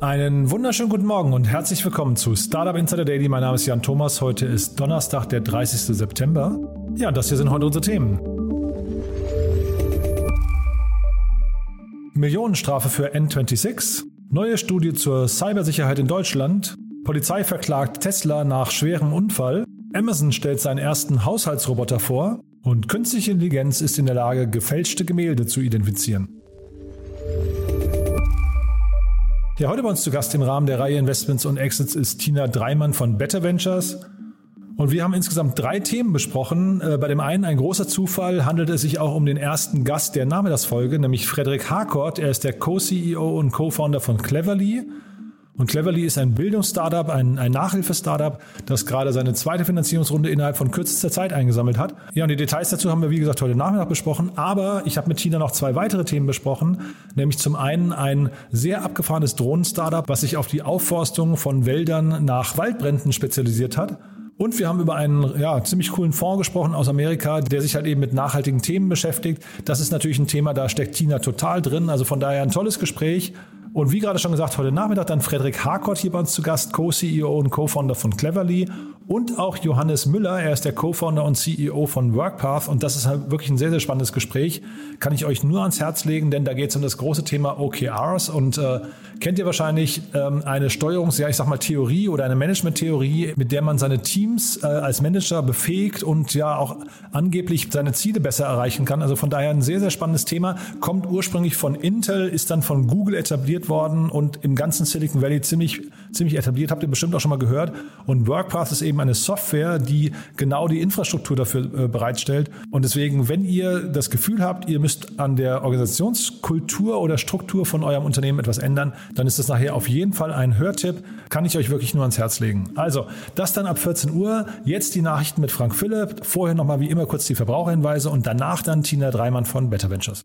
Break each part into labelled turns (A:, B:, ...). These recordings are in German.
A: Einen wunderschönen guten Morgen und herzlich willkommen zu Startup Insider Daily. Mein Name ist Jan Thomas. Heute ist Donnerstag, der 30. September. Ja, das hier sind heute unsere Themen. Millionenstrafe für N26. Neue Studie zur Cybersicherheit in Deutschland. Polizei verklagt Tesla nach schwerem Unfall. Amazon stellt seinen ersten Haushaltsroboter vor. Und künstliche Intelligenz ist in der Lage, gefälschte Gemälde zu identifizieren. Ja, heute bei uns zu Gast im Rahmen der Reihe Investments und Exits ist Tina Dreimann von Better Ventures. Und wir haben insgesamt drei Themen besprochen. Äh, bei dem einen, ein großer Zufall, handelt es sich auch um den ersten Gast der Nachmittagsfolge, nämlich Frederik Harcourt. Er ist der Co-CEO und Co-Founder von Cleverly. Und Cleverly ist ein Bildungsstartup, ein, ein Nachhilfe-Startup, das gerade seine zweite Finanzierungsrunde innerhalb von kürzester Zeit eingesammelt hat. Ja, und die Details dazu haben wir, wie gesagt, heute Nachmittag besprochen. Aber ich habe mit Tina noch zwei weitere Themen besprochen. Nämlich zum einen ein sehr abgefahrenes Drohnen-Startup, was sich auf die Aufforstung von Wäldern nach Waldbränden spezialisiert hat. Und wir haben über einen ja, ziemlich coolen Fonds gesprochen aus Amerika, der sich halt eben mit nachhaltigen Themen beschäftigt. Das ist natürlich ein Thema, da steckt Tina total drin. Also von daher ein tolles Gespräch. Und wie gerade schon gesagt, heute Nachmittag dann Frederik Harkott hier bei uns zu Gast, Co-CEO und Co-Founder von Cleverly und auch Johannes Müller. Er ist der Co-Founder und CEO von WorkPath und das ist halt wirklich ein sehr, sehr spannendes Gespräch. Kann ich euch nur ans Herz legen, denn da geht es um das große Thema OKRs und äh, kennt ihr wahrscheinlich ähm, eine Steuerungs-, ja ich sag mal Theorie oder eine Management-Theorie, mit der man seine Teams äh, als Manager befähigt und ja auch angeblich seine Ziele besser erreichen kann. Also von daher ein sehr, sehr spannendes Thema. Kommt ursprünglich von Intel, ist dann von Google etabliert etabliert worden und im ganzen Silicon Valley ziemlich, ziemlich etabliert. Habt ihr bestimmt auch schon mal gehört. Und WorkPath ist eben eine Software, die genau die Infrastruktur dafür äh, bereitstellt. Und deswegen, wenn ihr das Gefühl habt, ihr müsst an der Organisationskultur oder Struktur von eurem Unternehmen etwas ändern, dann ist das nachher auf jeden Fall ein Hörtipp. Kann ich euch wirklich nur ans Herz legen. Also, das dann ab 14 Uhr. Jetzt die Nachrichten mit Frank Philipp. Vorher nochmal wie immer kurz die Verbraucherhinweise und danach dann Tina Dreimann von Better Ventures.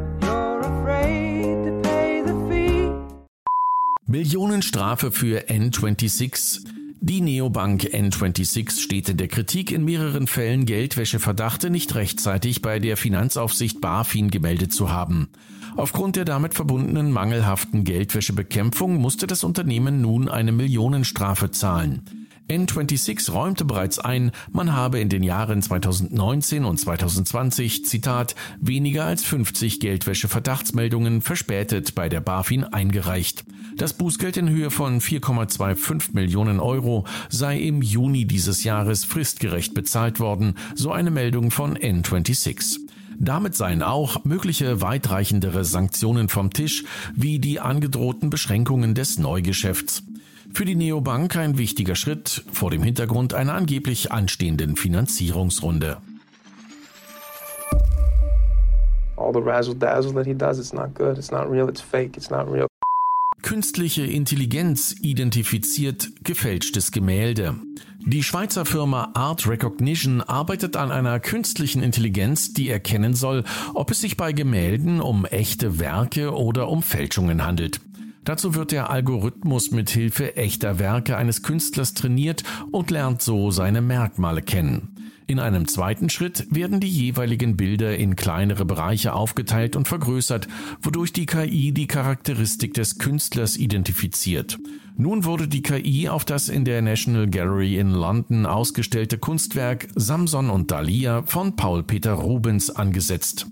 B: Millionenstrafe für N26. Die Neobank N26 steht in der Kritik, in mehreren Fällen Geldwäscheverdachte nicht rechtzeitig bei der Finanzaufsicht BaFin gemeldet zu haben. Aufgrund der damit verbundenen mangelhaften Geldwäschebekämpfung musste das Unternehmen nun eine Millionenstrafe zahlen. N26 räumte bereits ein, man habe in den Jahren 2019 und 2020, Zitat, weniger als 50 Geldwäsche-Verdachtsmeldungen verspätet bei der BaFin eingereicht. Das Bußgeld in Höhe von 4,25 Millionen Euro sei im Juni dieses Jahres fristgerecht bezahlt worden, so eine Meldung von N26. Damit seien auch mögliche weitreichendere Sanktionen vom Tisch, wie die angedrohten Beschränkungen des Neugeschäfts. Für die Neobank ein wichtiger Schritt vor dem Hintergrund einer angeblich anstehenden Finanzierungsrunde. All the razzle dazzle that he does, it's not good, it's not real, it's fake, it's not real. Künstliche Intelligenz identifiziert gefälschtes Gemälde. Die Schweizer Firma Art Recognition arbeitet an einer künstlichen Intelligenz, die erkennen soll, ob es sich bei Gemälden um echte Werke oder um Fälschungen handelt. Dazu wird der Algorithmus mit Hilfe echter Werke eines Künstlers trainiert und lernt so seine Merkmale kennen. In einem zweiten Schritt werden die jeweiligen Bilder in kleinere Bereiche aufgeteilt und vergrößert, wodurch die KI die Charakteristik des Künstlers identifiziert. Nun wurde die KI auf das in der National Gallery in London ausgestellte Kunstwerk Samson und Dahlia von Paul Peter Rubens angesetzt.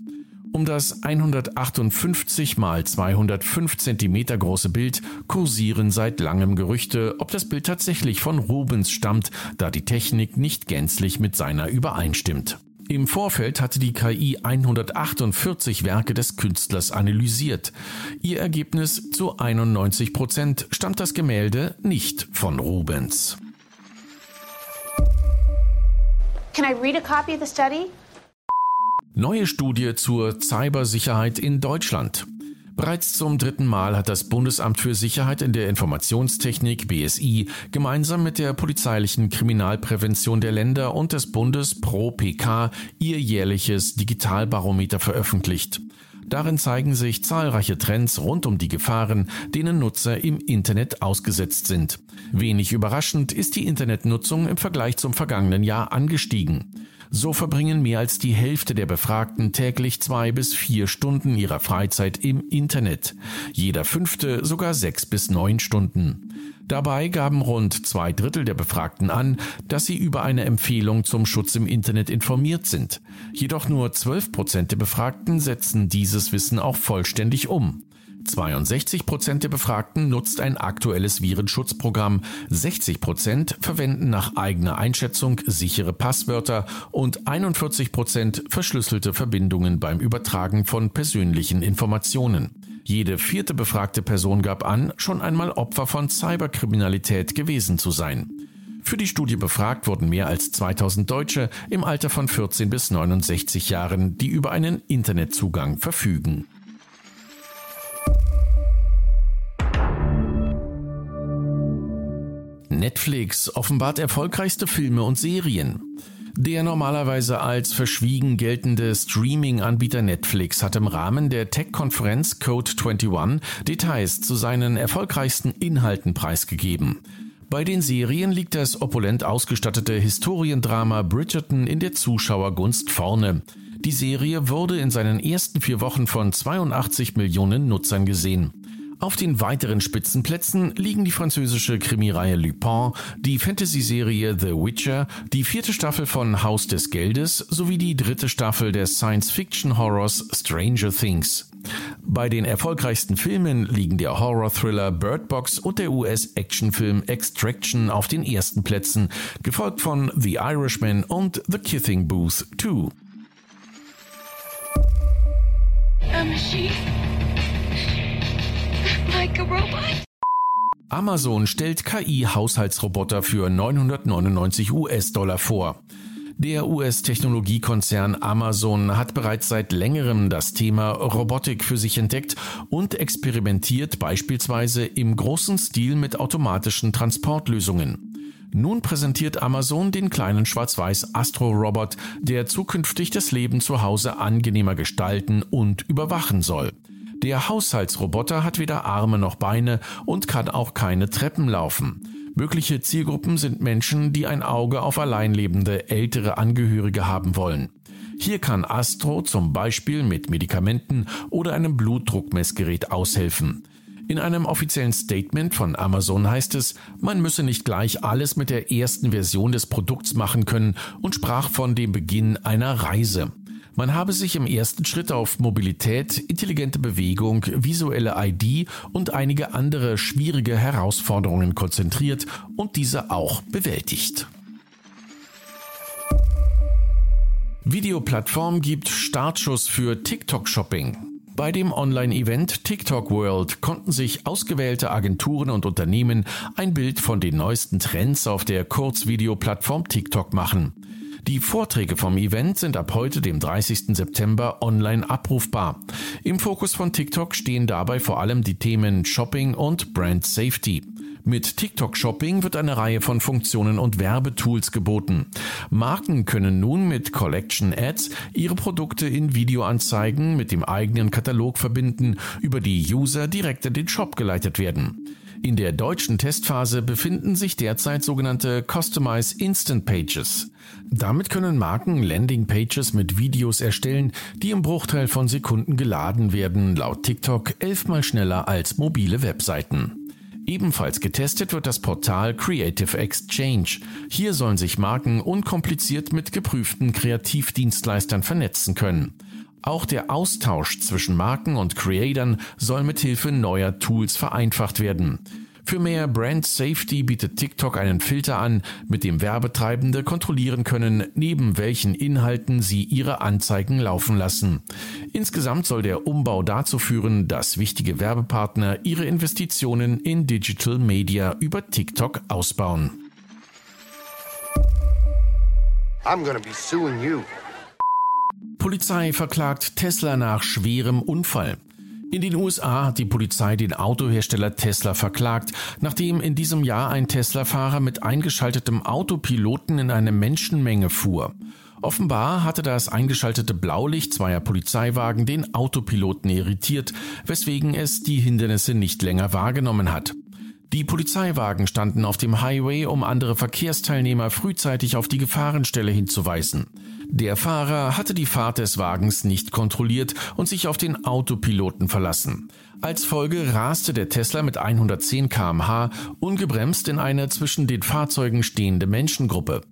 B: Um das 158 mal 205 Zentimeter große Bild kursieren seit langem Gerüchte, ob das Bild tatsächlich von Rubens stammt, da die Technik nicht gänzlich mit seiner übereinstimmt. Im Vorfeld hatte die KI 148 Werke des Künstlers analysiert. Ihr Ergebnis zu 91 Prozent stammt das Gemälde nicht von Rubens. Can I read a copy of the study? Neue Studie zur Cybersicherheit in Deutschland. Bereits zum dritten Mal hat das Bundesamt für Sicherheit in der Informationstechnik BSI gemeinsam mit der polizeilichen Kriminalprävention der Länder und des Bundes Pro PK ihr jährliches Digitalbarometer veröffentlicht. Darin zeigen sich zahlreiche Trends rund um die Gefahren, denen Nutzer im Internet ausgesetzt sind. Wenig überraschend ist die Internetnutzung im Vergleich zum vergangenen Jahr angestiegen. So verbringen mehr als die Hälfte der Befragten täglich zwei bis vier Stunden ihrer Freizeit im Internet. Jeder fünfte sogar sechs bis neun Stunden. Dabei gaben rund zwei Drittel der Befragten an, dass sie über eine Empfehlung zum Schutz im Internet informiert sind. Jedoch nur zwölf Prozent der Befragten setzen dieses Wissen auch vollständig um. 62 Prozent der Befragten nutzt ein aktuelles Virenschutzprogramm, 60 Prozent verwenden nach eigener Einschätzung sichere Passwörter und 41 Prozent verschlüsselte Verbindungen beim Übertragen von persönlichen Informationen. Jede vierte befragte Person gab an, schon einmal Opfer von Cyberkriminalität gewesen zu sein. Für die Studie befragt wurden mehr als 2000 Deutsche im Alter von 14 bis 69 Jahren, die über einen Internetzugang verfügen. Netflix offenbart erfolgreichste Filme und Serien. Der normalerweise als verschwiegen geltende Streaming-Anbieter Netflix hat im Rahmen der Tech-Konferenz Code 21 Details zu seinen erfolgreichsten Inhalten preisgegeben. Bei den Serien liegt das opulent ausgestattete Historiendrama Bridgerton in der Zuschauergunst vorne. Die Serie wurde in seinen ersten vier Wochen von 82 Millionen Nutzern gesehen. Auf den weiteren Spitzenplätzen liegen die französische Krimireihe Lupin, die Fantasy-Serie The Witcher, die vierte Staffel von Haus des Geldes sowie die dritte Staffel des Science-Fiction-Horrors Stranger Things. Bei den erfolgreichsten Filmen liegen der Horror-Thriller Bird Box und der US-Actionfilm Extraction auf den ersten Plätzen, gefolgt von The Irishman und The Kithing Booth 2. Machine. Amazon stellt KI-Haushaltsroboter für 999 US-Dollar vor. Der US-Technologiekonzern Amazon hat bereits seit längerem das Thema Robotik für sich entdeckt und experimentiert beispielsweise im großen Stil mit automatischen Transportlösungen. Nun präsentiert Amazon den kleinen schwarz-weiß Astro-Robot, der zukünftig das Leben zu Hause angenehmer gestalten und überwachen soll. Der Haushaltsroboter hat weder Arme noch Beine und kann auch keine Treppen laufen. Mögliche Zielgruppen sind Menschen, die ein Auge auf alleinlebende ältere Angehörige haben wollen. Hier kann Astro zum Beispiel mit Medikamenten oder einem Blutdruckmessgerät aushelfen. In einem offiziellen Statement von Amazon heißt es, man müsse nicht gleich alles mit der ersten Version des Produkts machen können und sprach von dem Beginn einer Reise. Man habe sich im ersten Schritt auf Mobilität, intelligente Bewegung, visuelle ID und einige andere schwierige Herausforderungen konzentriert und diese auch bewältigt. Videoplattform gibt Startschuss für TikTok-Shopping. Bei dem Online-Event TikTok World konnten sich ausgewählte Agenturen und Unternehmen ein Bild von den neuesten Trends auf der Kurzvideoplattform TikTok machen. Die Vorträge vom Event sind ab heute, dem 30. September, online abrufbar. Im Fokus von TikTok stehen dabei vor allem die Themen Shopping und Brand Safety. Mit TikTok Shopping wird eine Reihe von Funktionen und Werbetools geboten. Marken können nun mit Collection Ads ihre Produkte in Videoanzeigen mit dem eigenen Katalog verbinden, über die User direkt in den Shop geleitet werden. In der deutschen Testphase befinden sich derzeit sogenannte Customize Instant Pages. Damit können Marken Landingpages mit Videos erstellen, die im Bruchteil von Sekunden geladen werden, laut TikTok elfmal schneller als mobile Webseiten. Ebenfalls getestet wird das Portal Creative Exchange. Hier sollen sich Marken unkompliziert mit geprüften Kreativdienstleistern vernetzen können. Auch der Austausch zwischen Marken und Creatern soll mit Hilfe neuer Tools vereinfacht werden. Für mehr Brand Safety bietet TikTok einen Filter an, mit dem Werbetreibende kontrollieren können, neben welchen Inhalten sie ihre Anzeigen laufen lassen. Insgesamt soll der Umbau dazu führen, dass wichtige Werbepartner ihre Investitionen in Digital Media über TikTok ausbauen. I'm gonna be suing you. Polizei verklagt Tesla nach schwerem Unfall. In den USA hat die Polizei den Autohersteller Tesla verklagt, nachdem in diesem Jahr ein Tesla-Fahrer mit eingeschaltetem Autopiloten in eine Menschenmenge fuhr. Offenbar hatte das eingeschaltete Blaulicht zweier Polizeiwagen den Autopiloten irritiert, weswegen es die Hindernisse nicht länger wahrgenommen hat. Die Polizeiwagen standen auf dem Highway, um andere Verkehrsteilnehmer frühzeitig auf die Gefahrenstelle hinzuweisen. Der Fahrer hatte die Fahrt des Wagens nicht kontrolliert und sich auf den Autopiloten verlassen. Als Folge raste der Tesla mit 110 kmh ungebremst in eine zwischen den Fahrzeugen stehende Menschengruppe.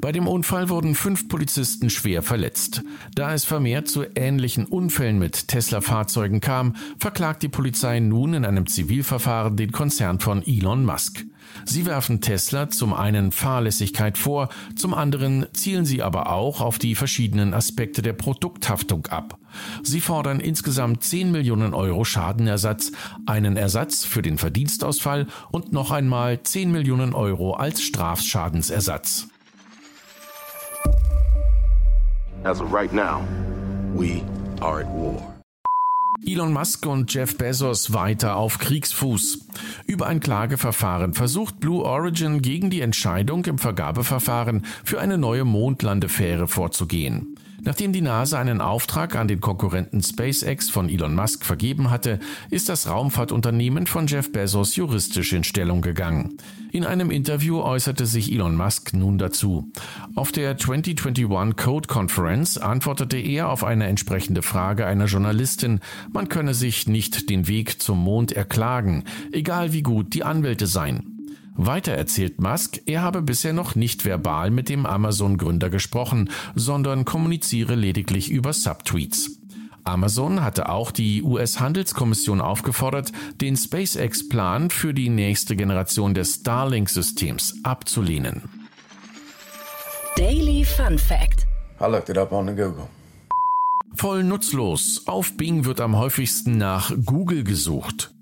B: Bei dem Unfall wurden fünf Polizisten schwer verletzt. Da es vermehrt zu ähnlichen Unfällen mit Tesla-Fahrzeugen kam, verklagt die Polizei nun in einem Zivilverfahren den Konzern von Elon Musk. Sie werfen Tesla zum einen Fahrlässigkeit vor, zum anderen zielen sie aber auch auf die verschiedenen Aspekte der Produkthaftung ab. Sie fordern insgesamt 10 Millionen Euro Schadenersatz, einen Ersatz für den Verdienstausfall und noch einmal 10 Millionen Euro als Strafschadensersatz. As of right now, we are at war. Elon Musk und Jeff Bezos weiter auf Kriegsfuß. Über ein Klageverfahren versucht Blue Origin gegen die Entscheidung im Vergabeverfahren für eine neue Mondlandefähre vorzugehen. Nachdem die NASA einen Auftrag an den Konkurrenten SpaceX von Elon Musk vergeben hatte, ist das Raumfahrtunternehmen von Jeff Bezos juristisch in Stellung gegangen. In einem Interview äußerte sich Elon Musk nun dazu. Auf der 2021 Code Conference antwortete er auf eine entsprechende Frage einer Journalistin, man könne sich nicht den Weg zum Mond erklagen, egal wie gut die Anwälte seien. Weiter erzählt Musk, er habe bisher noch nicht verbal mit dem Amazon-Gründer gesprochen, sondern kommuniziere lediglich über Subtweets. Amazon hatte auch die US-Handelskommission aufgefordert, den SpaceX-Plan für die nächste Generation des Starlink-Systems abzulehnen.
C: Daily Fun Fact.
B: I looked it up on the Google. Voll nutzlos. Auf Bing wird am häufigsten nach Google gesucht.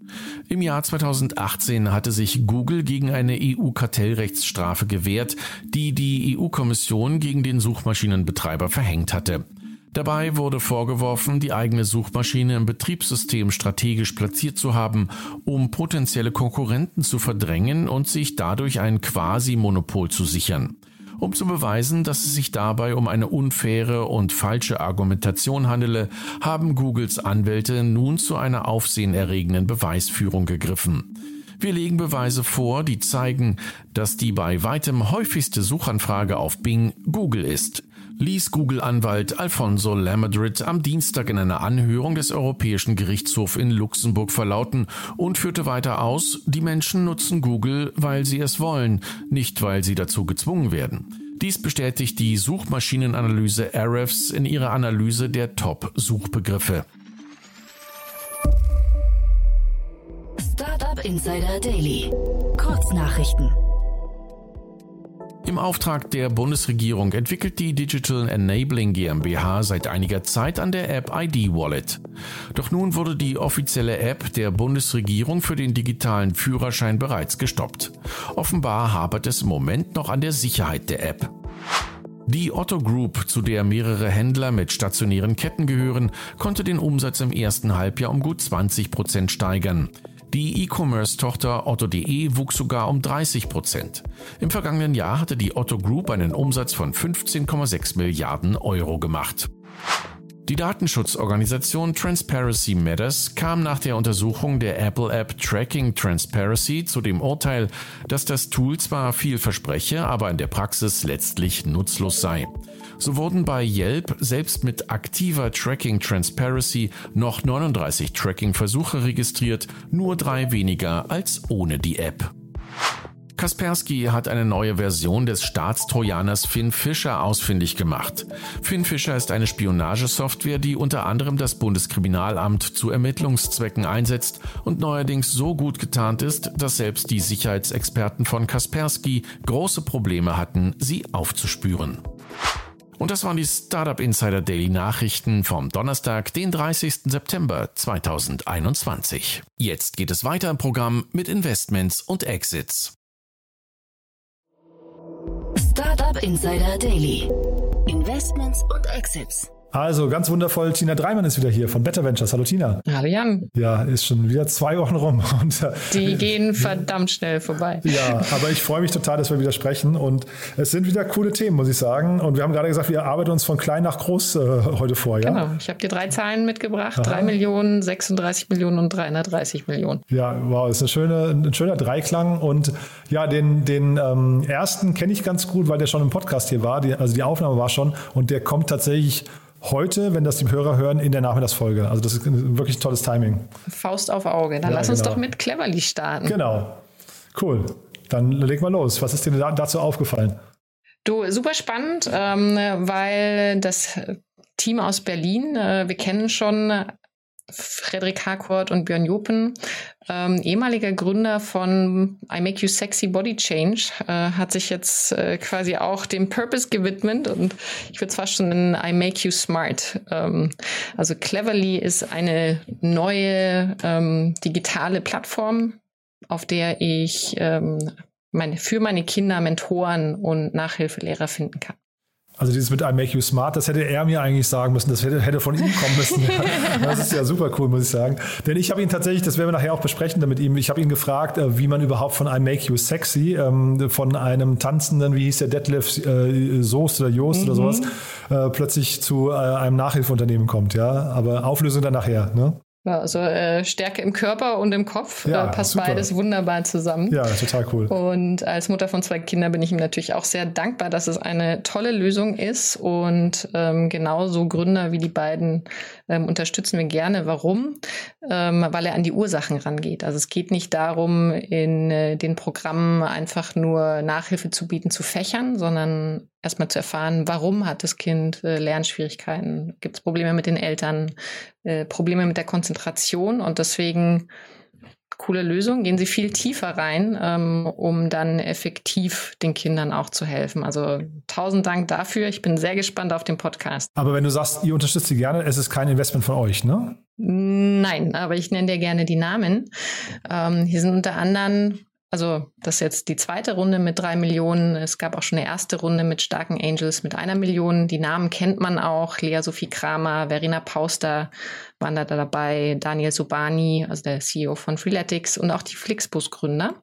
B: Im Jahr 2018 hatte sich Google gegen eine EU-Kartellrechtsstrafe gewehrt, die die EU-Kommission gegen den Suchmaschinenbetreiber verhängt hatte. Dabei wurde vorgeworfen, die eigene Suchmaschine im Betriebssystem strategisch platziert zu haben, um potenzielle Konkurrenten zu verdrängen und sich dadurch ein Quasi-Monopol zu sichern. Um zu beweisen, dass es sich dabei um eine unfaire und falsche Argumentation handele, haben Googles Anwälte nun zu einer aufsehenerregenden Beweisführung gegriffen. Wir legen Beweise vor, die zeigen, dass die bei weitem häufigste Suchanfrage auf Bing Google ist ließ Google-Anwalt Alfonso Lamadrid am Dienstag in einer Anhörung des Europäischen Gerichtshofs in Luxemburg verlauten und führte weiter aus, die Menschen nutzen Google, weil sie es wollen, nicht weil sie dazu gezwungen werden. Dies bestätigt die Suchmaschinenanalyse Ahrefs in ihrer Analyse der Top-Suchbegriffe.
C: Startup Insider Daily. Kurznachrichten.
B: Im Auftrag der Bundesregierung entwickelt die Digital Enabling GmbH seit einiger Zeit an der App ID Wallet. Doch nun wurde die offizielle App der Bundesregierung für den digitalen Führerschein bereits gestoppt. Offenbar hapert es im Moment noch an der Sicherheit der App. Die Otto Group, zu der mehrere Händler mit stationären Ketten gehören, konnte den Umsatz im ersten Halbjahr um gut 20 Prozent steigern. Die E-Commerce-Tochter Otto.de wuchs sogar um 30 Prozent. Im vergangenen Jahr hatte die Otto Group einen Umsatz von 15,6 Milliarden Euro gemacht. Die Datenschutzorganisation Transparency Matters kam nach der Untersuchung der Apple App Tracking Transparency zu dem Urteil, dass das Tool zwar viel verspreche, aber in der Praxis letztlich nutzlos sei. So wurden bei Yelp selbst mit aktiver Tracking Transparency noch 39 Tracking-Versuche registriert, nur drei weniger als ohne die App. Kaspersky hat eine neue Version des Staatstrojaners Finn Fischer ausfindig gemacht. Finn Fischer ist eine Spionagesoftware, die unter anderem das Bundeskriminalamt zu Ermittlungszwecken einsetzt und neuerdings so gut getarnt ist, dass selbst die Sicherheitsexperten von Kaspersky große Probleme hatten, sie aufzuspüren. Und das waren die Startup Insider Daily Nachrichten vom Donnerstag, den 30. September 2021. Jetzt geht es weiter im Programm mit Investments und Exits.
C: Startup Insider Daily. Investments und Exits.
A: Also ganz wundervoll, Tina Dreimann ist wieder hier von Better Ventures. Hallo Tina.
D: Hallo Jan.
A: Ja, ist schon wieder zwei Wochen rum.
D: Und, äh, Die gehen verdammt schnell vorbei.
A: Ja, aber ich freue mich total, dass wir wieder sprechen. Und es sind wieder coole Themen, muss ich sagen. Und wir haben gerade gesagt, wir arbeiten uns von klein nach groß äh, heute vor. Ja?
D: Genau, ich habe dir drei Zahlen mitgebracht. Aha. 3 Millionen, 36 Millionen und 330 Millionen.
A: Ja, wow, ist eine schöne, ein schöner Dreiklang. Und ja, den, den ähm, ersten kenne ich ganz gut, weil der schon im Podcast hier war. Die, also die Aufnahme war schon. Und der kommt tatsächlich heute, wenn das die Hörer hören, in der Nachmittagsfolge. Also das ist wirklich tolles Timing.
D: Faust auf Auge. Dann ja, lass uns genau. doch mit Cleverly starten.
A: Genau. Cool. Dann leg mal los. Was ist dir dazu aufgefallen?
D: Du, super spannend, ähm, weil das Team aus Berlin, äh, wir kennen schon Frederik Harcourt und Björn Jopen, ähm, ehemaliger Gründer von I Make You Sexy Body Change, äh, hat sich jetzt äh, quasi auch dem Purpose gewidmet und ich würde fast schon nennen I Make You Smart. Ähm, also Cleverly ist eine neue ähm, digitale Plattform, auf der ich ähm, meine, für meine Kinder Mentoren und Nachhilfelehrer finden kann.
A: Also dieses mit I make you smart, das hätte er mir eigentlich sagen müssen, das hätte, hätte von ihm kommen müssen. das ist ja super cool, muss ich sagen. Denn ich habe ihn tatsächlich, das werden wir nachher auch besprechen mit ihm, ich habe ihn gefragt, äh, wie man überhaupt von I make you sexy, ähm, von einem tanzenden, wie hieß der, Detlef äh, Soest oder Joost mhm. oder sowas, äh, plötzlich zu einem Nachhilfeunternehmen kommt. Ja, Aber Auflösung dann nachher. Ne?
D: Ja, also äh, Stärke im Körper und im Kopf ja, äh, passt super. beides wunderbar zusammen.
A: Ja, total cool.
D: Und als Mutter von zwei Kindern bin ich ihm natürlich auch sehr dankbar, dass es eine tolle Lösung ist. Und ähm, genauso Gründer wie die beiden ähm, unterstützen wir gerne. Warum? Ähm, weil er an die Ursachen rangeht. Also es geht nicht darum, in äh, den Programmen einfach nur Nachhilfe zu bieten zu Fächern, sondern erstmal zu erfahren, warum hat das Kind äh, Lernschwierigkeiten, gibt es Probleme mit den Eltern, äh, Probleme mit der Konzentration und deswegen coole Lösung. Gehen Sie viel tiefer rein, ähm, um dann effektiv den Kindern auch zu helfen. Also tausend Dank dafür. Ich bin sehr gespannt auf den Podcast.
A: Aber wenn du sagst, ihr unterstützt sie gerne, es ist kein Investment von euch, ne?
D: Nein, aber ich nenne dir gerne die Namen. Ähm, hier sind unter anderem also das ist jetzt die zweite Runde mit drei Millionen. Es gab auch schon eine erste Runde mit starken Angels mit einer Million. Die Namen kennt man auch. Lea Sophie Kramer, Verena Pauster waren da dabei, Daniel Subani, also der CEO von Freeletics und auch die Flixbus-Gründer.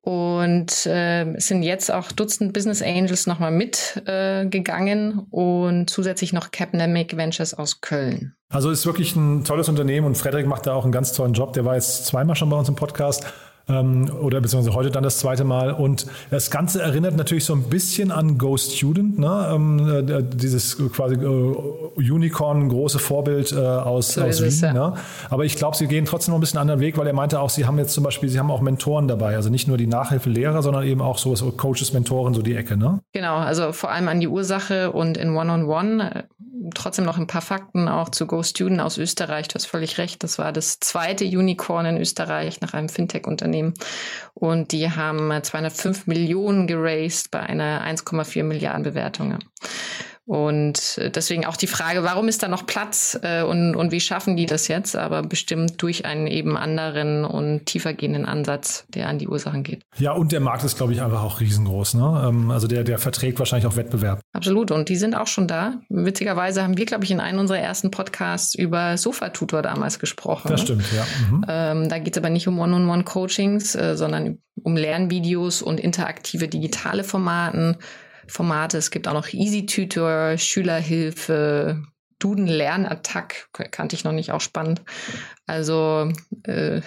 D: Und äh, sind jetzt auch Dutzend Business Angels nochmal mitgegangen äh, und zusätzlich noch Capnamic Ventures aus Köln.
A: Also ist wirklich ein tolles Unternehmen und Frederik macht da auch einen ganz tollen Job. Der war jetzt zweimal schon bei uns im Podcast ähm, oder beziehungsweise heute dann das zweite Mal. Und das Ganze erinnert natürlich so ein bisschen an Go Student, ne? Ähm, äh, dieses quasi äh, Unicorn, große Vorbild äh, aus, so aus Wien. Es, ja. ne? Aber ich glaube, sie gehen trotzdem noch ein bisschen einen anderen Weg, weil er meinte auch, sie haben jetzt zum Beispiel, sie haben auch Mentoren dabei, also nicht nur die Nachhilfelehrer, sondern eben auch so Coaches, Mentoren, so die Ecke, ne?
D: Genau, also vor allem an die Ursache und in One-on-One. -on -One trotzdem noch ein paar Fakten auch zu Go Student aus Österreich. Du hast völlig recht. Das war das zweite Unicorn in Österreich nach einem Fintech-Unternehmen. Und die haben 205 Millionen geraced bei einer 1,4 Milliarden Bewertung. Und äh, deswegen auch die Frage, warum ist da noch Platz äh, und, und wie schaffen die das jetzt? Aber bestimmt durch einen eben anderen und tiefergehenden Ansatz, der an die Ursachen geht.
A: Ja, und der Markt ist, glaube ich, einfach auch riesengroß. Ne? Ähm, also der, der verträgt wahrscheinlich auch Wettbewerb.
D: Absolut. Und die sind auch schon da. Witzigerweise haben wir, glaube ich, in einem unserer ersten Podcasts über Sofa-Tutor damals gesprochen.
A: Das
D: ne?
A: stimmt, ja.
D: Mhm. Ähm, da geht es aber nicht um One-on-One-Coachings, äh, sondern um Lernvideos und interaktive digitale Formaten Formate. Es gibt auch noch Easy Tutor, Schülerhilfe, Duden-Lernattack kannte ich noch nicht, auch spannend. Also äh,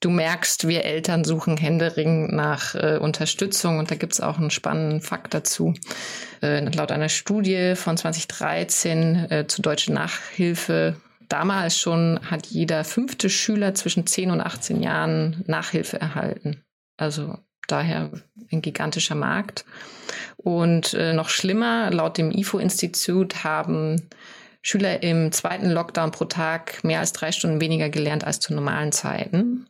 D: du merkst, wir Eltern suchen Händering nach äh, Unterstützung und da gibt es auch einen spannenden Fakt dazu. Äh, laut einer Studie von 2013 äh, zur deutschen Nachhilfe damals schon hat jeder fünfte Schüler zwischen 10 und 18 Jahren Nachhilfe erhalten. Also daher ein gigantischer Markt. Und äh, noch schlimmer, laut dem IFO-Institut haben Schüler im zweiten Lockdown pro Tag mehr als drei Stunden weniger gelernt als zu normalen Zeiten.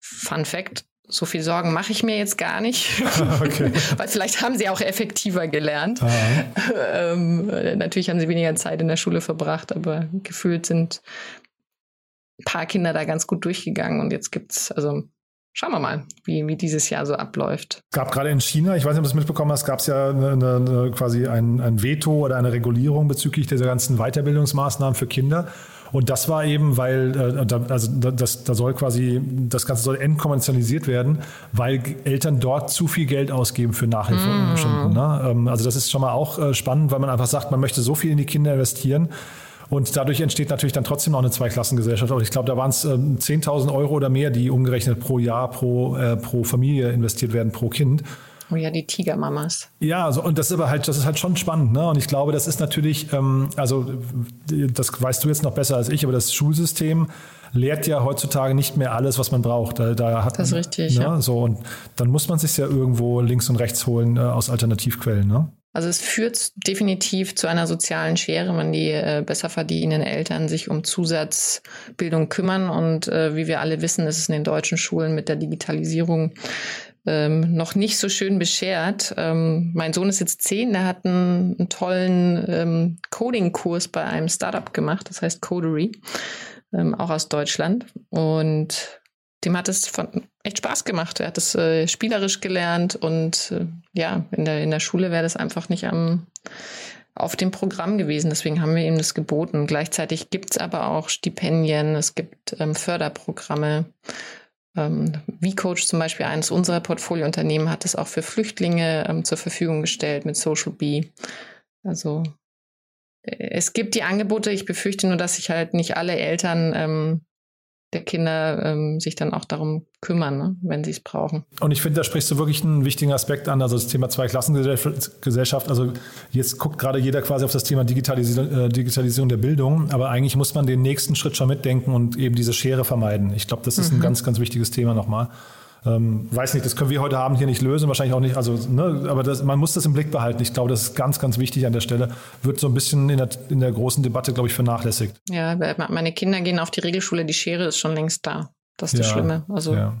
D: Fun Fact, so viel Sorgen mache ich mir jetzt gar nicht, okay. weil vielleicht haben sie auch effektiver gelernt. ähm, natürlich haben sie weniger Zeit in der Schule verbracht, aber gefühlt sind ein paar Kinder da ganz gut durchgegangen und jetzt gibt es, also Schauen wir mal, wie, wie dieses Jahr so abläuft.
A: Es gab gerade in China, ich weiß nicht, ob du es mitbekommen hast, gab es ja eine, eine, quasi ein, ein Veto oder eine Regulierung bezüglich dieser ganzen Weiterbildungsmaßnahmen für Kinder. Und das war eben, weil, äh, also das, da soll quasi, das Ganze soll entkommerzialisiert werden, weil Eltern dort zu viel Geld ausgeben für Nachhilfestunden. Mm. Ne? Ähm, also das ist schon mal auch äh, spannend, weil man einfach sagt, man möchte so viel in die Kinder investieren. Und dadurch entsteht natürlich dann trotzdem noch eine Zweiklassengesellschaft. Aber ich glaube, da waren es äh, 10.000 Euro oder mehr, die umgerechnet pro Jahr, pro, äh, pro Familie investiert werden, pro Kind.
D: Oh ja, die Tigermamas.
A: Ja, also, und das ist aber halt, das ist halt schon spannend, ne? Und ich glaube, das ist natürlich, ähm, also das weißt du jetzt noch besser als ich, aber das Schulsystem lehrt ja heutzutage nicht mehr alles, was man braucht. Da, da hat
D: das ist richtig.
A: Ne? Ja. So, und dann muss man sich ja irgendwo links und rechts holen äh, aus Alternativquellen, ne?
D: Also es führt definitiv zu einer sozialen Schere, wenn die äh, besser verdienenden Eltern sich um Zusatzbildung kümmern. Und äh, wie wir alle wissen, ist es in den deutschen Schulen mit der Digitalisierung ähm, noch nicht so schön beschert. Ähm, mein Sohn ist jetzt zehn, der hat einen, einen tollen ähm, Coding-Kurs bei einem Startup gemacht, das heißt Codery, ähm, auch aus Deutschland. Und dem hat es von, echt Spaß gemacht. Er hat es äh, spielerisch gelernt und äh, ja, in der, in der Schule wäre das einfach nicht am, auf dem Programm gewesen. Deswegen haben wir ihm das geboten. Gleichzeitig gibt es aber auch Stipendien, es gibt ähm, Förderprogramme. Ähm, V-Coach zum Beispiel, eines unserer Portfoliounternehmen, hat es auch für Flüchtlinge ähm, zur Verfügung gestellt mit Social Bee. Also äh, es gibt die Angebote. Ich befürchte nur, dass sich halt nicht alle Eltern ähm, der Kinder ähm, sich dann auch darum kümmern, ne, wenn sie es brauchen.
A: Und ich finde, da sprichst du wirklich einen wichtigen Aspekt an, also das Thema Zweiklassengesellschaft. Also jetzt guckt gerade jeder quasi auf das Thema Digitalis äh, Digitalisierung der Bildung, aber eigentlich muss man den nächsten Schritt schon mitdenken und eben diese Schere vermeiden. Ich glaube, das ist mhm. ein ganz, ganz wichtiges Thema nochmal. Ähm, weiß nicht, das können wir heute Abend hier nicht lösen, wahrscheinlich auch nicht. Also, ne, aber das, man muss das im Blick behalten. Ich glaube, das ist ganz, ganz wichtig an der Stelle. Wird so ein bisschen in der, in der großen Debatte, glaube ich, vernachlässigt.
D: Ja, meine Kinder gehen auf die Regelschule, die Schere ist schon längst da. Das ist das Schlimme. Also ja.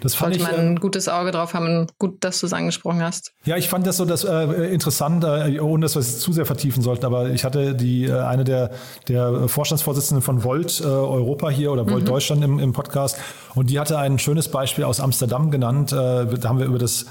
D: Das fand Sollte ich, man ein gutes Auge drauf haben. Gut, dass du es angesprochen hast.
A: Ja, ich fand das so das, äh, interessant, äh, ohne dass wir es zu sehr vertiefen sollten. Aber ich hatte die äh, eine der, der Vorstandsvorsitzenden von Volt äh, Europa hier oder Volt mhm. Deutschland im, im Podcast. Und die hatte ein schönes Beispiel aus Amsterdam genannt. Äh, da haben wir über das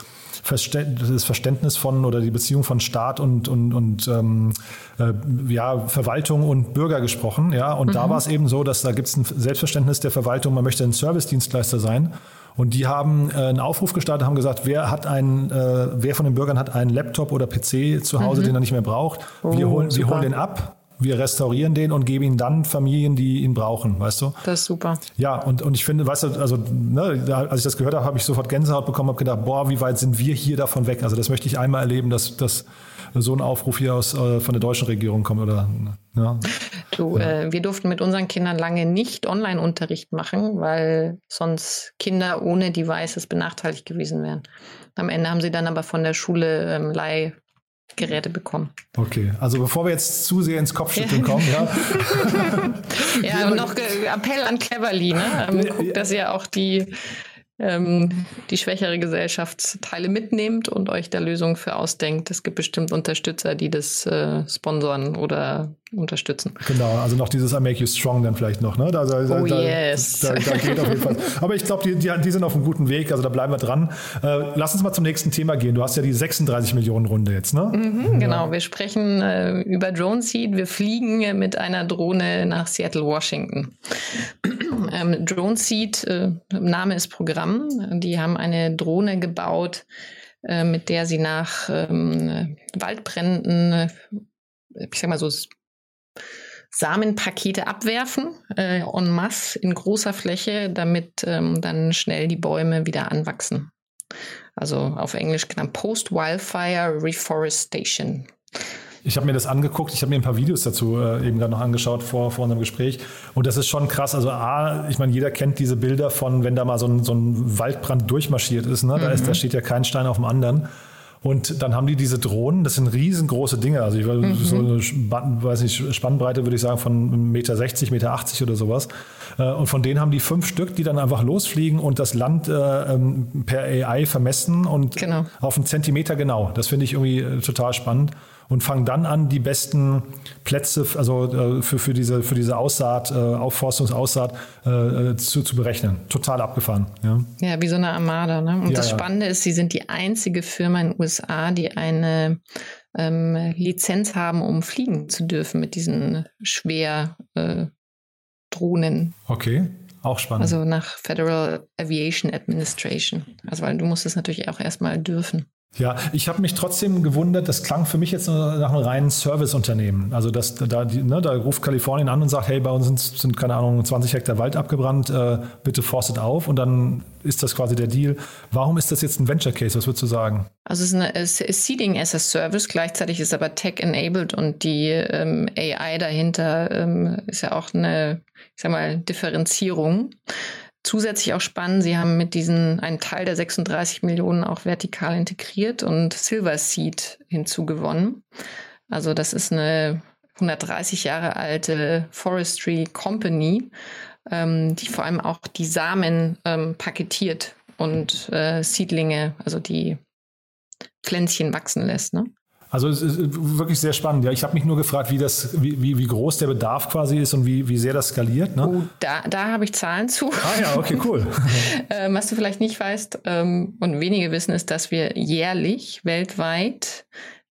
A: das Verständnis von oder die Beziehung von Staat und, und, und ähm, äh, ja, Verwaltung und Bürger gesprochen. Ja, und mhm. da war es eben so, dass da gibt es ein Selbstverständnis der Verwaltung, man möchte ein Servicedienstleister sein. Und die haben äh, einen Aufruf gestartet, haben gesagt, wer hat einen, äh, wer von den Bürgern hat einen Laptop oder PC zu Hause, mhm. den er nicht mehr braucht. Oh, wir, holen, wir holen den ab wir restaurieren den und geben ihn dann Familien, die ihn brauchen, weißt du?
D: Das ist super.
A: Ja, und, und ich finde, weißt du, also ne, als ich das gehört habe, habe ich sofort Gänsehaut bekommen, habe gedacht, boah, wie weit sind wir hier davon weg? Also das möchte ich einmal erleben, dass, dass so ein Aufruf hier aus äh, von der deutschen Regierung kommt oder
D: ja. Du, ja. Äh, wir durften mit unseren Kindern lange nicht Online-Unterricht machen, weil sonst Kinder ohne Devices benachteiligt gewesen wären. Am Ende haben sie dann aber von der Schule ähm, Leih Geräte bekommen.
A: Okay, also bevor wir jetzt zu sehr ins Kopfschütteln kommen, ja.
D: ja, und noch Appell an Cleverly, ne? Ähm, guckt, dass ihr auch die ähm, die schwächere Gesellschaftsteile mitnehmt und euch da Lösungen für ausdenkt. Es gibt bestimmt Unterstützer, die das äh, sponsoren oder unterstützen.
A: Genau, also noch dieses I make you strong dann vielleicht noch. Ne? Da, da,
D: oh da, yes.
A: Da, da, geht auf jeden Fall. Aber ich glaube, die, die, die, sind auf einem guten Weg, also da bleiben wir dran. Äh, lass uns mal zum nächsten Thema gehen. Du hast ja die 36 Millionen Runde jetzt, ne?
D: Mhm, genau, ja. wir sprechen äh, über Drone Seed. Wir fliegen mit einer Drohne nach Seattle, Washington. ähm, Drone Seed, äh, Name ist Programm. Die haben eine Drohne gebaut, äh, mit der sie nach ähm, Waldbränden, äh, ich sag mal so Samenpakete abwerfen, äh, en masse in großer Fläche, damit ähm, dann schnell die Bäume wieder anwachsen. Also auf Englisch genannt Post-Wildfire Reforestation.
A: Ich habe mir das angeguckt, ich habe mir ein paar Videos dazu äh, eben gerade noch angeschaut vor, vor unserem Gespräch. Und das ist schon krass. Also A, ich meine, jeder kennt diese Bilder von, wenn da mal so ein, so ein Waldbrand durchmarschiert ist, ne? da, ist, da mhm. steht ja kein Stein auf dem anderen. Und dann haben die diese Drohnen, das sind riesengroße Dinge. Also ich mhm. so eine weiß nicht, Spannbreite würde ich sagen von 1,60 Meter, 1,80 Meter oder sowas. Äh, und von denen haben die fünf Stück, die dann einfach losfliegen und das Land äh, ähm, per AI vermessen und genau. auf einen Zentimeter genau. Das finde ich irgendwie äh, total spannend und fangen dann an, die besten Plätze also äh, für, für, diese, für diese Aussaat, äh, Aufforstungsaussaat äh, zu, zu berechnen. Total abgefahren. Ja,
D: ja wie so eine Armada. Ne? Und ja, das Spannende ja. ist, sie sind die einzige Firma in den USA, die eine ähm, Lizenz haben, um fliegen zu dürfen mit diesen schwer äh, Drohnen.
A: Okay. Auch spannend.
D: Also nach Federal Aviation Administration. Also weil du musst es natürlich auch erstmal dürfen.
A: Ja, ich habe mich trotzdem gewundert, das klang für mich jetzt nach einem reinen Serviceunternehmen. Also dass da, ne, da ruft Kalifornien an und sagt, hey, bei uns sind, sind keine Ahnung, 20 Hektar Wald abgebrannt, äh, bitte forstet auf und dann ist das quasi der Deal. Warum ist das jetzt ein Venture Case? Was würdest du sagen?
D: Also es ist, ist Seeding as a Service, gleichzeitig ist aber Tech-enabled und die ähm, AI dahinter ähm, ist ja auch eine, ich sag mal, Differenzierung. Zusätzlich auch spannend, sie haben mit diesen einen Teil der 36 Millionen auch vertikal integriert und Silver Seed hinzugewonnen. Also das ist eine 130 Jahre alte Forestry Company, ähm, die vor allem auch die Samen ähm, paketiert und äh, Seedlinge, also die Pflänzchen wachsen lässt. Ne?
A: Also es ist wirklich sehr spannend. Ja, ich habe mich nur gefragt, wie, das, wie, wie, wie groß der Bedarf quasi ist und wie, wie sehr das skaliert. Ne?
D: Oh, da, da habe ich Zahlen zu.
A: Ah ja, okay, cool.
D: ähm, was du vielleicht nicht weißt ähm, und wenige wissen, ist, dass wir jährlich weltweit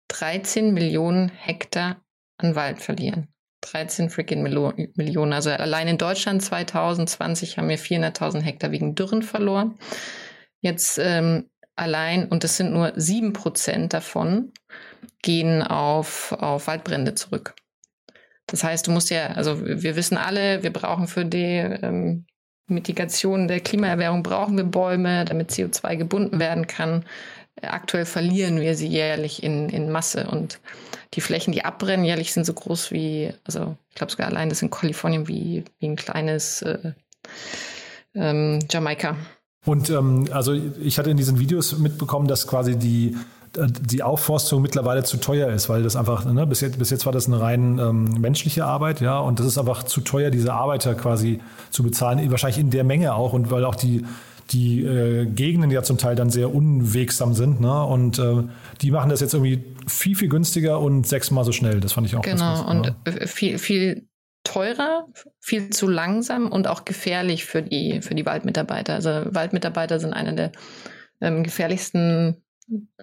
D: 13 Millionen Hektar an Wald verlieren. 13 freaking Millionen. Also allein in Deutschland 2020 haben wir 400.000 Hektar wegen Dürren verloren. Jetzt ähm, allein, und das sind nur 7 Prozent davon, gehen auf, auf Waldbrände zurück. Das heißt, du musst ja, also wir wissen alle, wir brauchen für die ähm, Mitigation der Klimaerwärmung brauchen wir Bäume, damit CO2 gebunden werden kann. Aktuell verlieren wir sie jährlich in, in Masse und die Flächen, die abbrennen, jährlich sind so groß wie, also ich glaube sogar allein das in Kalifornien wie, wie ein kleines äh, ähm, Jamaika.
A: Und ähm, also ich hatte in diesen Videos mitbekommen, dass quasi die die Aufforstung mittlerweile zu teuer ist, weil das einfach, ne, bis, jetzt, bis jetzt war das eine rein ähm, menschliche Arbeit, ja, und das ist einfach zu teuer, diese Arbeiter quasi zu bezahlen, wahrscheinlich in der Menge auch und weil auch die, die äh, Gegenden ja zum Teil dann sehr unwegsam sind, ne, und äh, die machen das jetzt irgendwie viel, viel günstiger und sechsmal so schnell, das fand ich auch
D: Genau, und ja. Äh, viel, viel teurer, viel zu langsam und auch gefährlich für die, für die Waldmitarbeiter. Also Waldmitarbeiter sind eine der ähm, gefährlichsten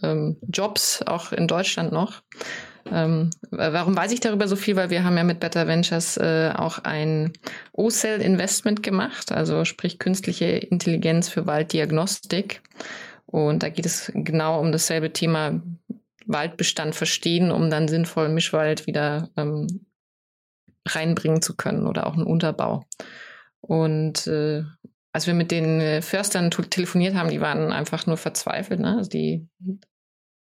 D: ähm, Jobs, auch in Deutschland noch. Ähm, warum weiß ich darüber so viel? Weil wir haben ja mit Better Ventures äh, auch ein O-Cell-Investment gemacht, also sprich künstliche Intelligenz für Walddiagnostik. Und da geht es genau um dasselbe Thema Waldbestand verstehen, um dann sinnvoll Mischwald wieder ähm, reinbringen zu können oder auch einen Unterbau. Und äh, als wir mit den äh, Förstern telefoniert haben, die waren einfach nur verzweifelt. Ne? Also die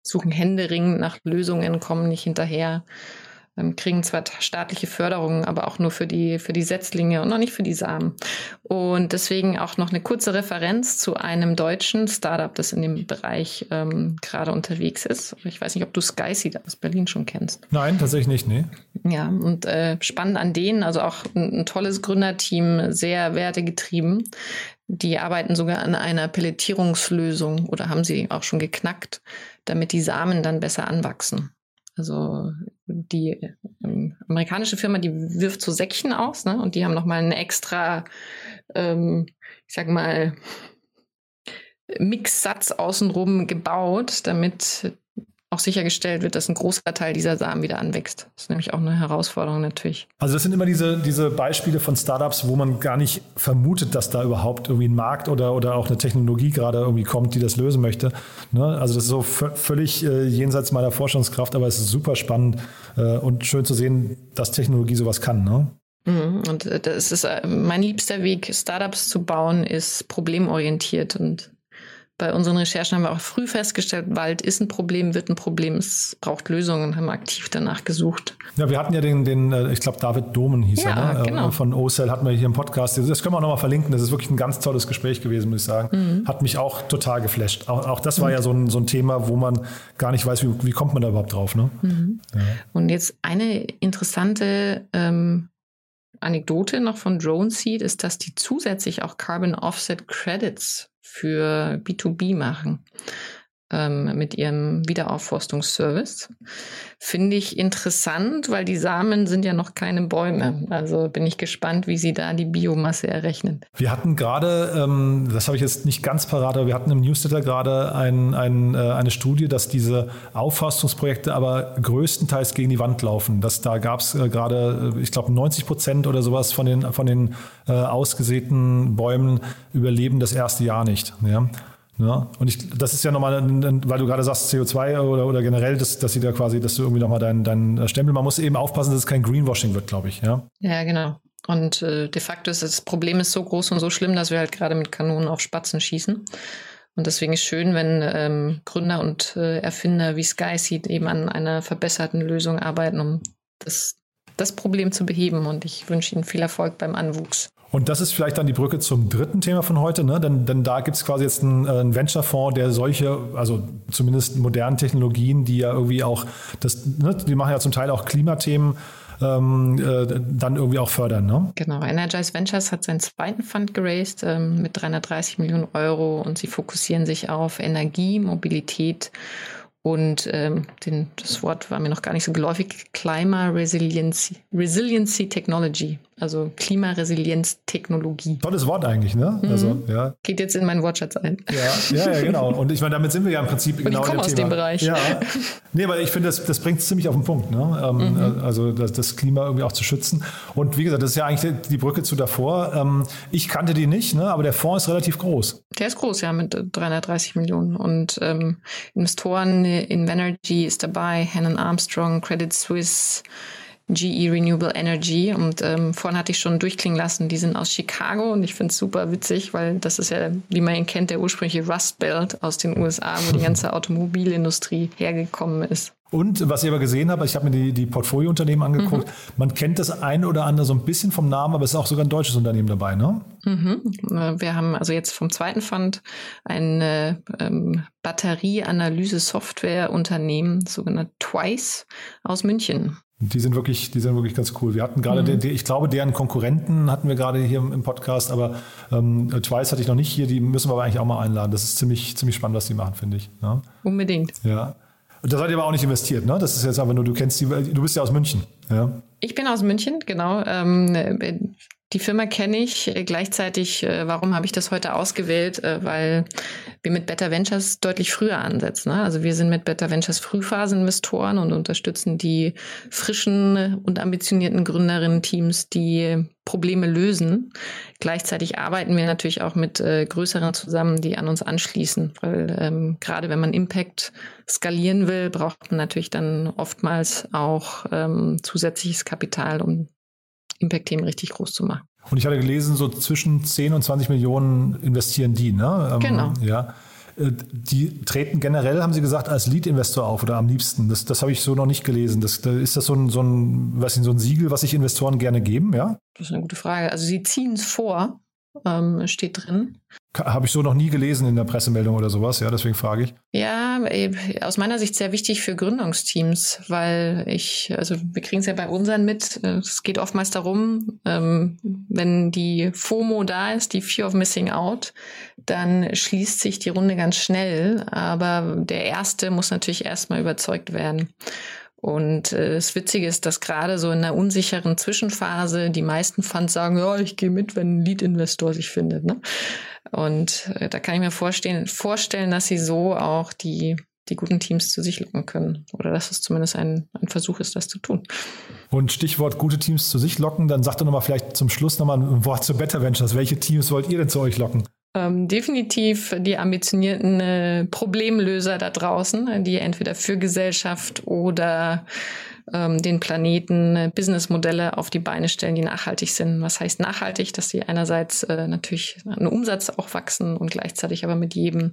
D: suchen händeringend nach Lösungen, kommen nicht hinterher kriegen zwar staatliche Förderungen, aber auch nur für die, für die Setzlinge und noch nicht für die Samen. Und deswegen auch noch eine kurze Referenz zu einem deutschen Startup, das in dem Bereich ähm, gerade unterwegs ist. Ich weiß nicht, ob du SkySeed aus Berlin schon kennst.
A: Nein, tatsächlich nicht, nee.
D: Ja, und äh, spannend an denen, also auch ein, ein tolles Gründerteam, sehr wertegetrieben. Die arbeiten sogar an einer Pelletierungslösung oder haben sie auch schon geknackt, damit die Samen dann besser anwachsen. Also die ähm, amerikanische Firma, die wirft so Säckchen aus, ne? Und die haben nochmal einen extra, ähm, ich sag mal, Mixsatz außenrum gebaut, damit auch sichergestellt wird, dass ein großer Teil dieser Samen wieder anwächst. Das ist nämlich auch eine Herausforderung natürlich.
A: Also das sind immer diese, diese Beispiele von Startups, wo man gar nicht vermutet, dass da überhaupt irgendwie ein Markt oder, oder auch eine Technologie gerade irgendwie kommt, die das lösen möchte. Ne? Also das ist so völlig äh, jenseits meiner Forschungskraft, aber es ist super spannend äh, und schön zu sehen, dass Technologie sowas kann. Ne?
D: Mhm. Und äh, das ist äh, mein liebster Weg, Startups zu bauen, ist problemorientiert und bei unseren Recherchen haben wir auch früh festgestellt, Wald ist ein Problem, wird ein Problem, es braucht Lösungen haben aktiv danach gesucht.
A: Ja, wir hatten ja den, den äh, ich glaube, David Domen hieß ja, er, ne? genau. von OCell hatten wir hier im Podcast. Das können wir auch nochmal verlinken. Das ist wirklich ein ganz tolles Gespräch gewesen, muss ich sagen. Mhm. Hat mich auch total geflasht. Auch, auch das war mhm. ja so ein, so ein Thema, wo man gar nicht weiß, wie, wie kommt man da überhaupt drauf. Ne? Mhm.
D: Ja. Und jetzt eine interessante ähm, Anekdote noch von Drone Seed ist, dass die zusätzlich auch Carbon Offset Credits für B2B machen ähm, mit ihrem Wiederaufforstungsservice. Finde ich interessant, weil die Samen sind ja noch keine Bäume. Also bin ich gespannt, wie sie da die Biomasse errechnen.
A: Wir hatten gerade, ähm, das habe ich jetzt nicht ganz parat, aber wir hatten im Newsletter gerade ein, ein, äh, eine Studie, dass diese Aufforstungsprojekte aber größtenteils gegen die Wand laufen. Dass da gab es äh, gerade, äh, ich glaube, 90 Prozent oder sowas von den, von den äh, ausgesäten Bäumen überleben das erste Jahr nicht. Ja? Ja, und ich, das ist ja nochmal, weil du gerade sagst CO2 oder, oder generell, dass, dass sie da quasi, dass du irgendwie nochmal deinen dein Stempel, man muss eben aufpassen, dass es kein Greenwashing wird, glaube ich. Ja,
D: ja genau. Und äh, de facto ist das Problem ist so groß und so schlimm, dass wir halt gerade mit Kanonen auf Spatzen schießen. Und deswegen ist schön, wenn ähm, Gründer und äh, Erfinder wie SkySeed eben an einer verbesserten Lösung arbeiten, um das, das Problem zu beheben. Und ich wünsche Ihnen viel Erfolg beim Anwuchs.
A: Und das ist vielleicht dann die Brücke zum dritten Thema von heute, ne? denn, denn da gibt es quasi jetzt einen, äh, einen Venture-Fonds, der solche, also zumindest modernen Technologien, die ja irgendwie auch, das, ne? die machen ja zum Teil auch Klimathemen, ähm, äh, dann irgendwie auch fördern. Ne?
D: Genau, Energize Ventures hat seinen zweiten Fund geraced ähm, mit 330 Millionen Euro und sie fokussieren sich auf Energie, Mobilität und ähm, den, das Wort war mir noch gar nicht so geläufig, Climate Resiliency, Resiliency Technology, also Klimaresilienz-Technologie.
A: Tolles Wort eigentlich, ne?
D: Mhm. Also, ja. Geht jetzt in meinen Wortschatz ein.
A: Ja, ja, ja, genau. Und ich meine, damit sind wir ja im Prinzip
D: Und
A: genau
D: ich komme aus Thema. dem Bereich.
A: Ja. Nee, aber ich finde, das, das bringt es ziemlich auf den Punkt, ne? Ähm, mhm. Also das, das, Klima irgendwie auch zu schützen. Und wie gesagt, das ist ja eigentlich die Brücke zu davor. Ähm, ich kannte die nicht, ne? aber der Fonds ist relativ groß.
D: Der ist groß, ja, mit 330 Millionen. Und ähm, Investoren in Venergy ist dabei, Hannon Armstrong, Credit Suisse, GE Renewable Energy. Und ähm, vorhin hatte ich schon durchklingen lassen, die sind aus Chicago und ich finde es super witzig, weil das ist ja, wie man ihn kennt, der ursprüngliche Rust Belt aus den USA, wo die ganze Automobilindustrie hergekommen ist.
A: Und was ich aber gesehen habe, ich habe mir die, die Portfoliounternehmen angeguckt, mhm. man kennt das eine oder andere so ein bisschen vom Namen, aber es ist auch sogar ein deutsches Unternehmen dabei, ne?
D: Mhm. Wir haben also jetzt vom zweiten Fund ein ähm, Batterieanalyse-Software-Unternehmen, sogenannt Twice aus München.
A: Die sind wirklich, die sind wirklich ganz cool. Wir hatten gerade, mhm. ich glaube, deren Konkurrenten hatten wir gerade hier im, Podcast, aber ähm, Twice hatte ich noch nicht hier. Die müssen wir aber eigentlich auch mal einladen. Das ist ziemlich, ziemlich spannend, was die machen, finde ich. Ja?
D: Unbedingt.
A: Ja. Und da seid ihr aber auch nicht investiert, ne? Das ist jetzt einfach nur, du kennst die, du bist ja aus München, ja?
D: Ich bin aus München, genau. Ähm, die Firma kenne ich. Äh, gleichzeitig, äh, warum habe ich das heute ausgewählt? Äh, weil wir mit Better Ventures deutlich früher ansetzen. Ne? Also wir sind mit Better Ventures Frühphaseninvestoren und unterstützen die frischen und ambitionierten Gründerinnen-Teams, die Probleme lösen. Gleichzeitig arbeiten wir natürlich auch mit größeren zusammen, die an uns anschließen, weil ähm, gerade wenn man Impact skalieren will, braucht man natürlich dann oftmals auch ähm, zusätzliches Kapital, um Impact-Themen richtig groß zu machen.
A: Und ich hatte gelesen, so zwischen 10 und 20 Millionen investieren die, ne?
D: Ähm, genau.
A: Ja. Äh, die treten generell, haben Sie gesagt, als Lead-Investor auf oder am liebsten. Das, das habe ich so noch nicht gelesen. Das, da ist das so ein, so, ein, was, so ein Siegel, was sich Investoren gerne geben, ja?
D: Das ist eine gute Frage. Also Sie ziehen es vor, ähm, steht drin.
A: Habe ich so noch nie gelesen in der Pressemeldung oder sowas, ja, deswegen frage ich.
D: Ja, aus meiner Sicht sehr wichtig für Gründungsteams, weil ich, also wir kriegen es ja bei unseren mit, äh, es geht oftmals darum, ähm, wenn die FOMO da ist, die Fear of Missing Out, dann schließt sich die Runde ganz schnell, aber der Erste muss natürlich erstmal überzeugt werden. Und äh, das Witzige ist, dass gerade so in einer unsicheren Zwischenphase die meisten Funds sagen, ja, ich gehe mit, wenn ein Lead-Investor sich findet. Ne? Und äh, da kann ich mir vorstellen, vorstellen, dass sie so auch die die guten Teams zu sich locken können. Oder dass es zumindest ein, ein Versuch ist, das zu tun.
A: Und Stichwort gute Teams zu sich locken, dann sagt doch nochmal vielleicht zum Schluss nochmal ein Wort zu Better Ventures. Welche Teams wollt ihr denn zu euch locken?
D: Ähm, definitiv die ambitionierten äh, Problemlöser da draußen, die entweder für Gesellschaft oder ähm, den Planeten äh, Businessmodelle auf die Beine stellen, die nachhaltig sind. Was heißt nachhaltig? Dass sie einerseits äh, natürlich an Umsatz auch wachsen und gleichzeitig aber mit jedem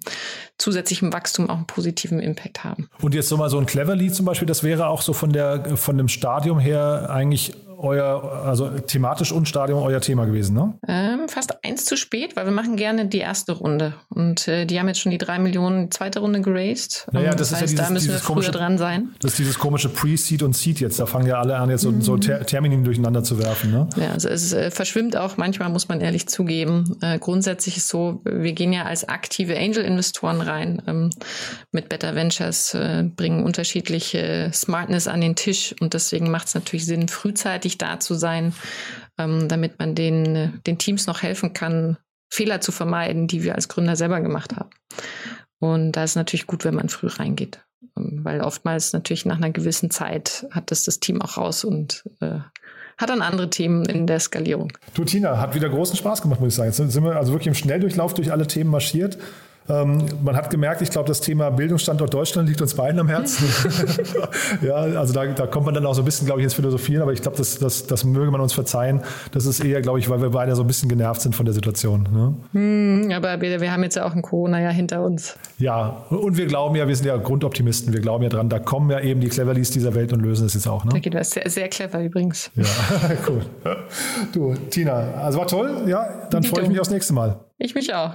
D: zusätzlichen Wachstum auch einen positiven Impact haben.
A: Und jetzt so mal so ein Cleverly zum Beispiel, das wäre auch so von der von dem Stadium her eigentlich euer, also thematisch und Stadion euer Thema gewesen, ne?
D: Ähm, fast eins zu spät, weil wir machen gerne die erste Runde. Und äh, die haben jetzt schon die drei Millionen zweite Runde geraced.
A: Naja, das, das heißt, ja dieses,
D: da müssen wir früher
A: komische,
D: dran sein.
A: Das ist dieses komische Pre-Seed und Seed jetzt. Da fangen ja alle an, jetzt so, mhm. so Ter Termini durcheinander zu werfen, ne?
D: Ja, also es äh, verschwimmt auch manchmal, muss man ehrlich zugeben. Äh, grundsätzlich ist so, wir gehen ja als aktive Angel-Investoren rein ähm, mit Better Ventures, äh, bringen unterschiedliche Smartness an den Tisch und deswegen macht es natürlich Sinn, frühzeitig tätig da zu sein, ähm, damit man den, den Teams noch helfen kann, Fehler zu vermeiden, die wir als Gründer selber gemacht haben. Und da ist natürlich gut, wenn man früh reingeht, ähm, weil oftmals natürlich nach einer gewissen Zeit hat das das Team auch raus und äh, hat dann andere Themen in der Skalierung.
A: Du, Tina, hat wieder großen Spaß gemacht, muss ich sagen. Jetzt sind wir also wirklich im Schnelldurchlauf durch alle Themen marschiert. Ähm, man hat gemerkt, ich glaube, das Thema Bildungsstandort Deutschland liegt uns beiden am Herzen. ja, also da, da, kommt man dann auch so ein bisschen, glaube ich, ins Philosophieren, aber ich glaube, das, das, das möge man uns verzeihen. Das ist eher, glaube ich, weil wir beide so ein bisschen genervt sind von der Situation. Ne?
D: Hm, aber wir, wir haben jetzt ja auch ein Corona-Jahr hinter uns.
A: Ja, und wir glauben ja, wir sind ja Grundoptimisten. Wir glauben ja dran, da kommen ja eben die Cleverlies dieser Welt und lösen es jetzt auch. Ne?
D: Da geht das sehr, sehr clever übrigens.
A: Ja, cool. Du, Tina, also war toll. Ja, dann freue ich mich aufs nächste Mal.
D: Ich mich auch.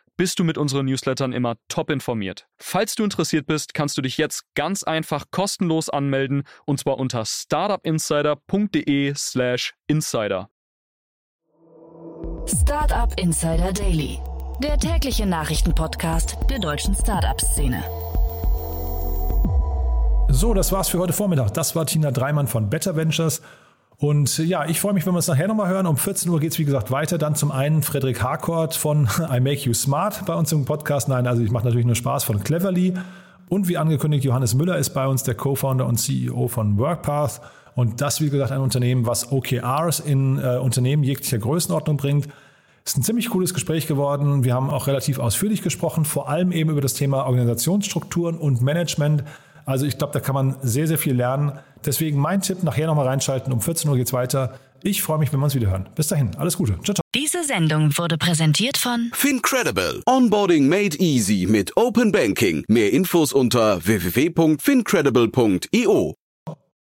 E: bist du mit unseren Newslettern immer top informiert. Falls du interessiert bist, kannst du dich jetzt ganz einfach kostenlos anmelden und zwar unter startupinsider.de/slash insider.
C: Startup Insider Daily, der tägliche Nachrichtenpodcast der deutschen Startup-Szene.
A: So, das war's für heute Vormittag. Das war Tina Dreimann von Better Ventures. Und ja, ich freue mich, wenn wir es nachher nochmal hören. Um 14 Uhr geht es, wie gesagt, weiter. Dann zum einen Frederik Harcourt von I Make You Smart bei uns im Podcast. Nein, also ich mache natürlich nur Spaß von Cleverly. Und wie angekündigt, Johannes Müller ist bei uns der Co-Founder und CEO von WorkPath. Und das, wie gesagt, ein Unternehmen, was OKRs in äh, Unternehmen jeglicher Größenordnung bringt. Ist ein ziemlich cooles Gespräch geworden. Wir haben auch relativ ausführlich gesprochen, vor allem eben über das Thema Organisationsstrukturen und Management. Also ich glaube, da kann man sehr, sehr viel lernen. Deswegen mein Tipp, nachher nochmal reinschalten. Um 14 Uhr geht's weiter. Ich freue mich, wenn wir uns wieder hören. Bis dahin, alles Gute. Ciao, ciao.
C: Diese Sendung wurde präsentiert von
F: FinCredible. Onboarding made easy mit Open Banking. Mehr Infos unter www.fincredible.io.